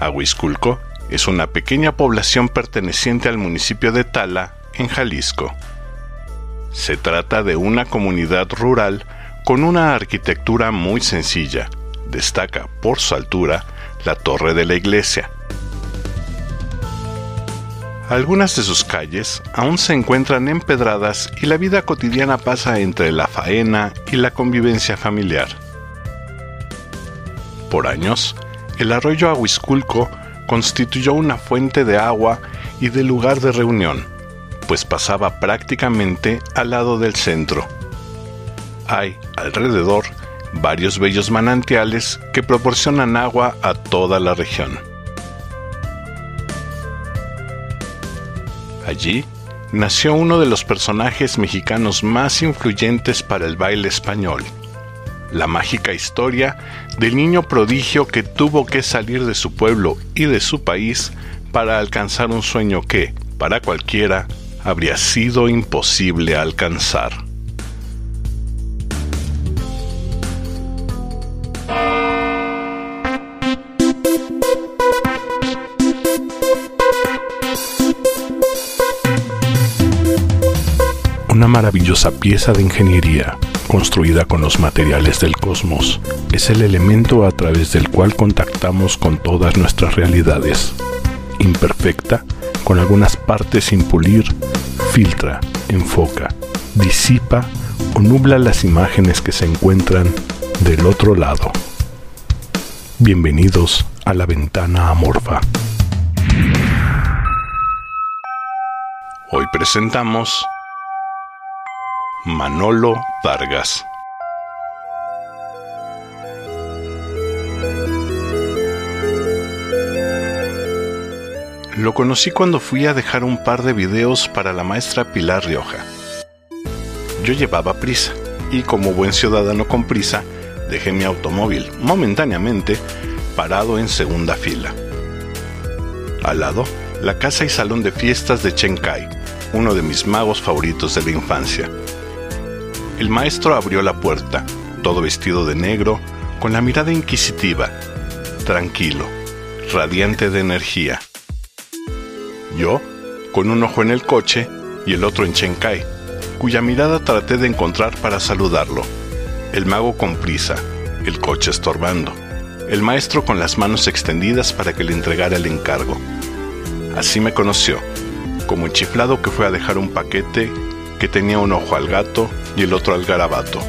Aguisculco es una pequeña población perteneciente al municipio de Tala, en Jalisco. Se trata de una comunidad rural con una arquitectura muy sencilla. Destaca por su altura la torre de la iglesia. Algunas de sus calles aún se encuentran empedradas y la vida cotidiana pasa entre la faena y la convivencia familiar. Por años, el arroyo Aguisculco constituyó una fuente de agua y de lugar de reunión, pues pasaba prácticamente al lado del centro. Hay alrededor varios bellos manantiales que proporcionan agua a toda la región. Allí nació uno de los personajes mexicanos más influyentes para el baile español, la mágica historia del niño prodigio que tuvo que salir de su pueblo y de su país para alcanzar un sueño que, para cualquiera, habría sido imposible alcanzar. Una maravillosa pieza de ingeniería construida con los materiales del cosmos, es el elemento a través del cual contactamos con todas nuestras realidades. Imperfecta, con algunas partes sin pulir, filtra, enfoca, disipa o nubla las imágenes que se encuentran del otro lado. Bienvenidos a la ventana amorfa. Hoy presentamos Manolo Vargas. Lo conocí cuando fui a dejar un par de videos para la maestra Pilar Rioja. Yo llevaba prisa y como buen ciudadano con prisa, dejé mi automóvil momentáneamente parado en segunda fila. Al lado, la casa y salón de fiestas de Chenkai, uno de mis magos favoritos de la infancia. El maestro abrió la puerta, todo vestido de negro, con la mirada inquisitiva, tranquilo, radiante de energía. Yo, con un ojo en el coche y el otro en Chenkai, cuya mirada traté de encontrar para saludarlo. El mago con prisa, el coche estorbando, el maestro con las manos extendidas para que le entregara el encargo. Así me conoció, como el chiflado que fue a dejar un paquete que tenía un ojo al gato y el otro al garabato.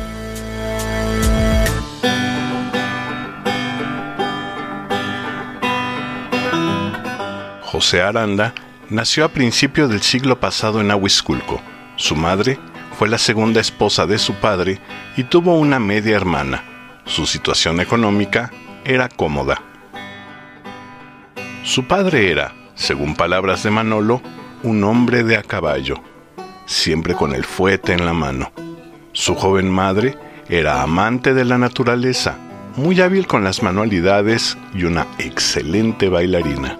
José Aranda nació a principios del siglo pasado en Ahuisculco. Su madre fue la segunda esposa de su padre y tuvo una media hermana. Su situación económica era cómoda. Su padre era, según palabras de Manolo, un hombre de a caballo, siempre con el fuete en la mano. Su joven madre era amante de la naturaleza, muy hábil con las manualidades y una excelente bailarina.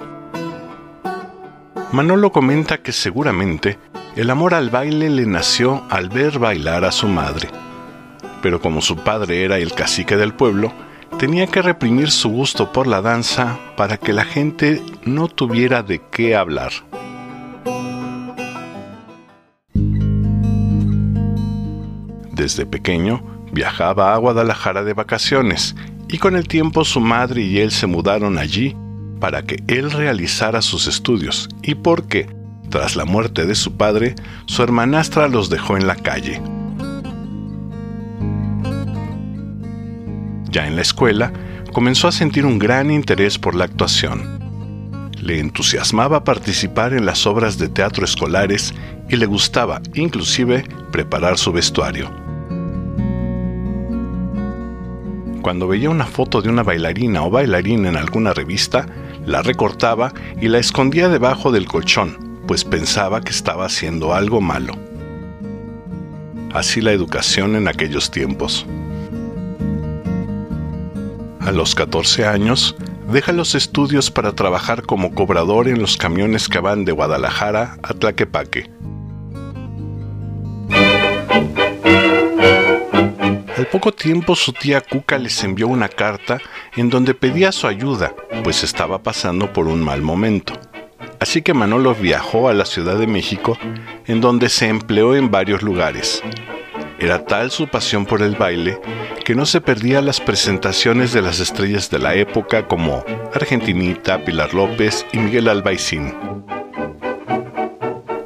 Manolo comenta que seguramente el amor al baile le nació al ver bailar a su madre. Pero como su padre era el cacique del pueblo, tenía que reprimir su gusto por la danza para que la gente no tuviera de qué hablar. Desde pequeño viajaba a Guadalajara de vacaciones y con el tiempo su madre y él se mudaron allí para que él realizara sus estudios y porque, tras la muerte de su padre, su hermanastra los dejó en la calle. Ya en la escuela, comenzó a sentir un gran interés por la actuación. Le entusiasmaba participar en las obras de teatro escolares y le gustaba inclusive preparar su vestuario. Cuando veía una foto de una bailarina o bailarín en alguna revista, la recortaba y la escondía debajo del colchón, pues pensaba que estaba haciendo algo malo. Así la educación en aquellos tiempos. A los 14 años, deja los estudios para trabajar como cobrador en los camiones que van de Guadalajara a Tlaquepaque Al poco tiempo su tía Cuca les envió una carta en donde pedía su ayuda, pues estaba pasando por un mal momento. Así que Manolo viajó a la Ciudad de México, en donde se empleó en varios lugares. Era tal su pasión por el baile que no se perdía las presentaciones de las estrellas de la época como Argentinita, Pilar López y Miguel Albaicín.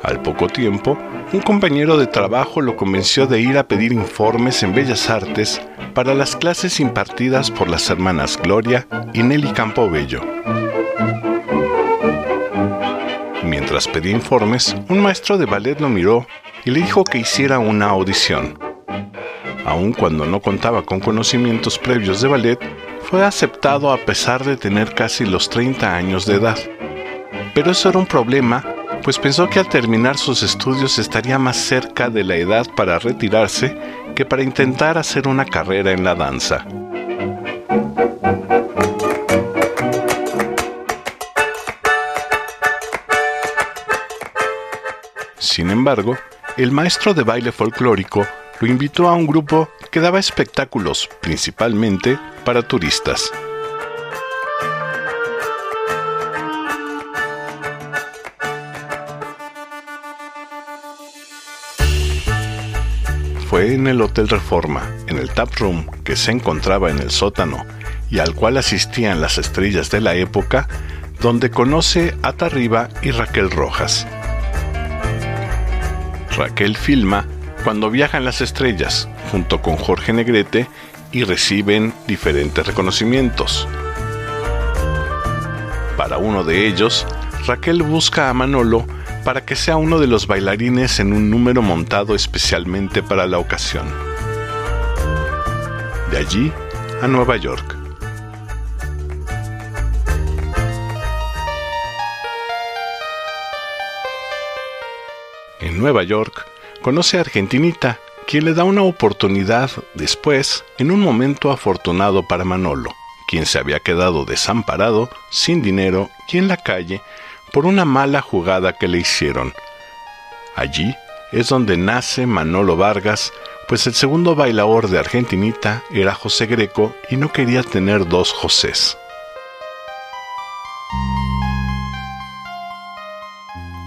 Al poco tiempo, un compañero de trabajo lo convenció de ir a pedir informes en Bellas Artes para las clases impartidas por las hermanas Gloria y Nelly Campobello. Mientras pedía informes, un maestro de ballet lo miró y le dijo que hiciera una audición. Aun cuando no contaba con conocimientos previos de ballet, fue aceptado a pesar de tener casi los 30 años de edad. Pero eso era un problema, pues pensó que al terminar sus estudios estaría más cerca de la edad para retirarse que para intentar hacer una carrera en la danza. Sin embargo, el maestro de baile folclórico lo invitó a un grupo que daba espectáculos principalmente para turistas. En el Hotel Reforma, en el tap room que se encontraba en el sótano y al cual asistían las estrellas de la época, donde conoce a Tarriba y Raquel Rojas. Raquel filma cuando viajan las estrellas junto con Jorge Negrete y reciben diferentes reconocimientos. Para uno de ellos, Raquel busca a Manolo para que sea uno de los bailarines en un número montado especialmente para la ocasión. De allí a Nueva York. En Nueva York, conoce a Argentinita, quien le da una oportunidad después, en un momento afortunado para Manolo, quien se había quedado desamparado, sin dinero y en la calle por una mala jugada que le hicieron. Allí es donde nace Manolo Vargas, pues el segundo bailador de Argentinita era José Greco y no quería tener dos Josés.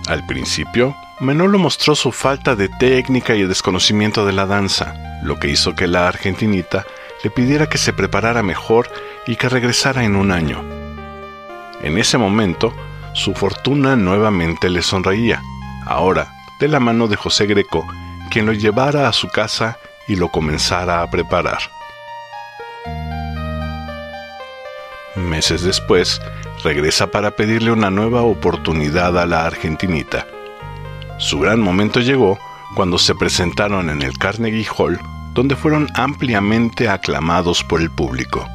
Al principio, Manolo mostró su falta de técnica y desconocimiento de la danza, lo que hizo que la argentinita le pidiera que se preparara mejor y que regresara en un año. En ese momento, su fortuna nuevamente le sonreía, ahora de la mano de José Greco, quien lo llevara a su casa y lo comenzara a preparar. Meses después, regresa para pedirle una nueva oportunidad a la argentinita. Su gran momento llegó cuando se presentaron en el Carnegie Hall, donde fueron ampliamente aclamados por el público.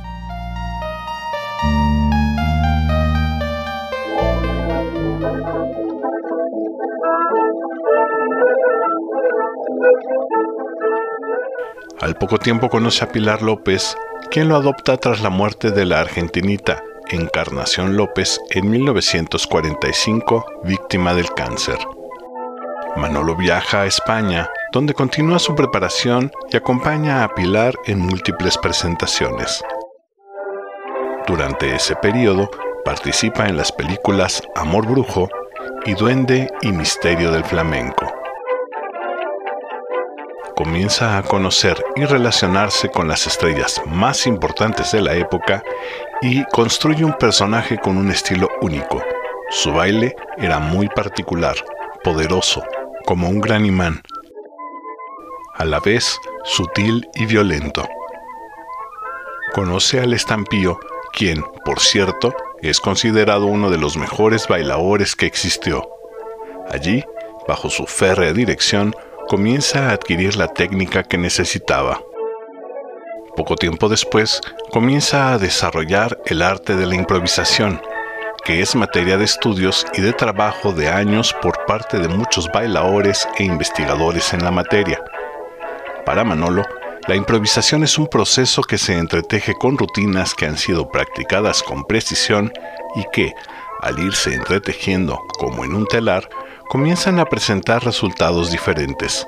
Al poco tiempo conoce a Pilar López, quien lo adopta tras la muerte de la argentinita Encarnación López en 1945, víctima del cáncer. Manolo viaja a España, donde continúa su preparación y acompaña a Pilar en múltiples presentaciones. Durante ese periodo, participa en las películas Amor Brujo y Duende y Misterio del Flamenco. Comienza a conocer y relacionarse con las estrellas más importantes de la época y construye un personaje con un estilo único. Su baile era muy particular, poderoso, como un gran imán, a la vez sutil y violento. Conoce al estampío, quien, por cierto, es considerado uno de los mejores bailadores que existió. Allí, bajo su férrea dirección, comienza a adquirir la técnica que necesitaba. Poco tiempo después, comienza a desarrollar el arte de la improvisación, que es materia de estudios y de trabajo de años por parte de muchos bailadores e investigadores en la materia. Para Manolo, la improvisación es un proceso que se entreteje con rutinas que han sido practicadas con precisión y que, al irse entretejiendo como en un telar, comienzan a presentar resultados diferentes.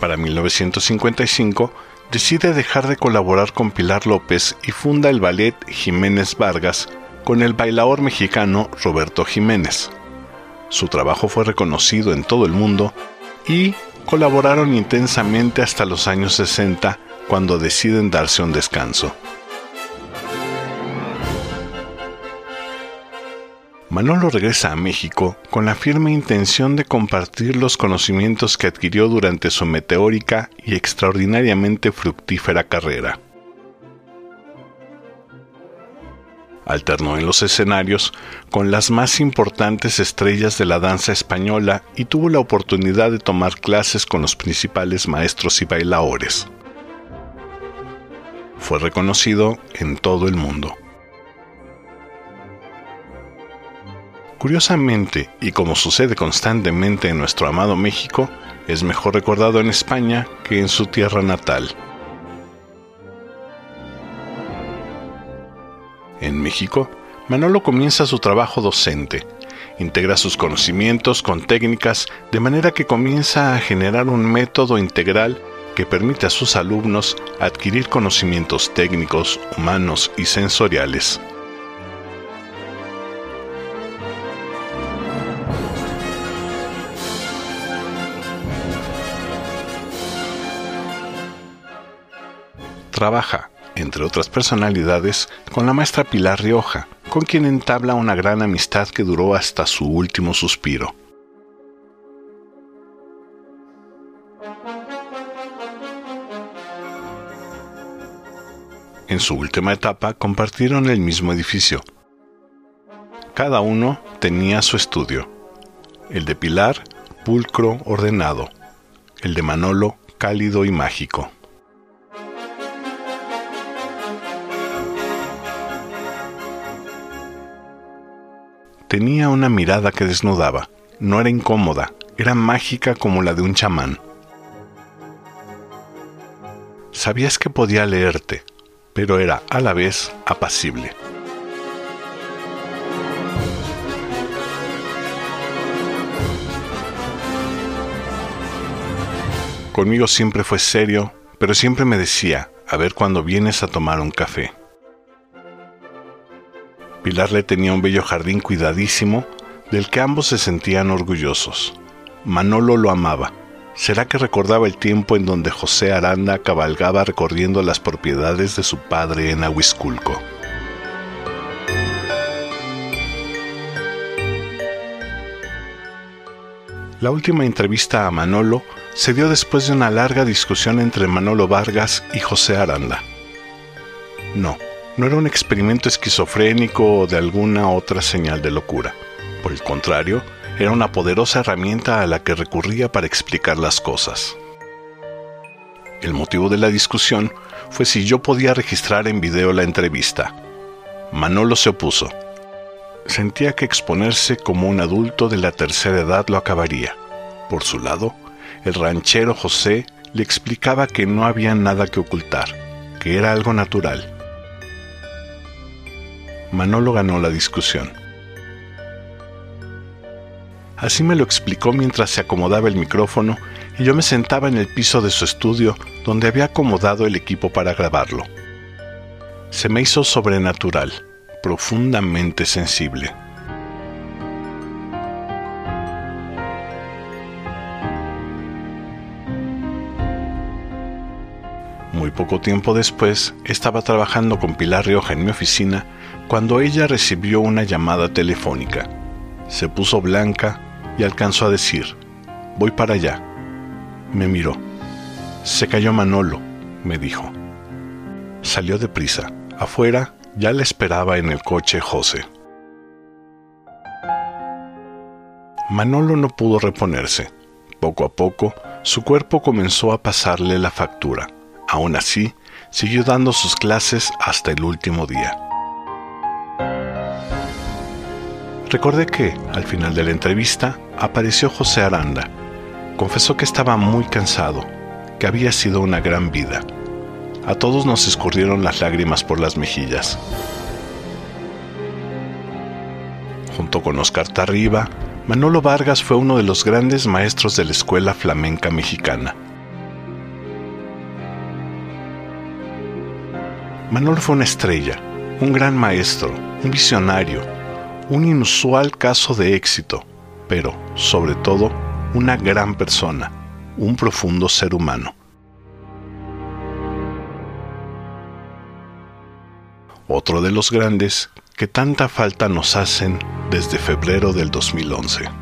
Para 1955, decide dejar de colaborar con Pilar López y funda el ballet Jiménez Vargas con el bailaor mexicano Roberto Jiménez. Su trabajo fue reconocido en todo el mundo y colaboraron intensamente hasta los años 60 cuando deciden darse un descanso. Manolo regresa a México con la firme intención de compartir los conocimientos que adquirió durante su meteórica y extraordinariamente fructífera carrera. Alternó en los escenarios con las más importantes estrellas de la danza española y tuvo la oportunidad de tomar clases con los principales maestros y bailaores. Fue reconocido en todo el mundo. Curiosamente, y como sucede constantemente en nuestro amado México, es mejor recordado en España que en su tierra natal. En México, Manolo comienza su trabajo docente, integra sus conocimientos con técnicas de manera que comienza a generar un método integral que permite a sus alumnos adquirir conocimientos técnicos, humanos y sensoriales. trabaja, entre otras personalidades, con la maestra Pilar Rioja, con quien entabla una gran amistad que duró hasta su último suspiro. En su última etapa compartieron el mismo edificio. Cada uno tenía su estudio. El de Pilar, pulcro, ordenado. El de Manolo, cálido y mágico. Tenía una mirada que desnudaba. No era incómoda, era mágica como la de un chamán. Sabías que podía leerte, pero era a la vez apacible. Conmigo siempre fue serio, pero siempre me decía, a ver cuándo vienes a tomar un café. Pilar le tenía un bello jardín cuidadísimo del que ambos se sentían orgullosos. Manolo lo amaba. ¿Será que recordaba el tiempo en donde José Aranda cabalgaba recorriendo las propiedades de su padre en Ahuisculco? La última entrevista a Manolo se dio después de una larga discusión entre Manolo Vargas y José Aranda. No, no era un experimento esquizofrénico o de alguna otra señal de locura. Por el contrario, era una poderosa herramienta a la que recurría para explicar las cosas. El motivo de la discusión fue si yo podía registrar en video la entrevista. Manolo se opuso. Sentía que exponerse como un adulto de la tercera edad lo acabaría. Por su lado, el ranchero José le explicaba que no había nada que ocultar, que era algo natural Manolo ganó la discusión. Así me lo explicó mientras se acomodaba el micrófono y yo me sentaba en el piso de su estudio donde había acomodado el equipo para grabarlo. Se me hizo sobrenatural, profundamente sensible. Muy poco tiempo después, estaba trabajando con Pilar Rioja en mi oficina cuando ella recibió una llamada telefónica. Se puso blanca y alcanzó a decir, voy para allá. Me miró. Se cayó Manolo, me dijo. Salió deprisa. Afuera ya le esperaba en el coche José. Manolo no pudo reponerse. Poco a poco, su cuerpo comenzó a pasarle la factura. Aún así, siguió dando sus clases hasta el último día. Recordé que, al final de la entrevista, apareció José Aranda. Confesó que estaba muy cansado, que había sido una gran vida. A todos nos escurrieron las lágrimas por las mejillas. Junto con Oscar Tarriba, Manolo Vargas fue uno de los grandes maestros de la escuela flamenca mexicana. Manolo fue una estrella, un gran maestro, un visionario, un inusual caso de éxito, pero, sobre todo, una gran persona, un profundo ser humano. Otro de los grandes que tanta falta nos hacen desde febrero del 2011.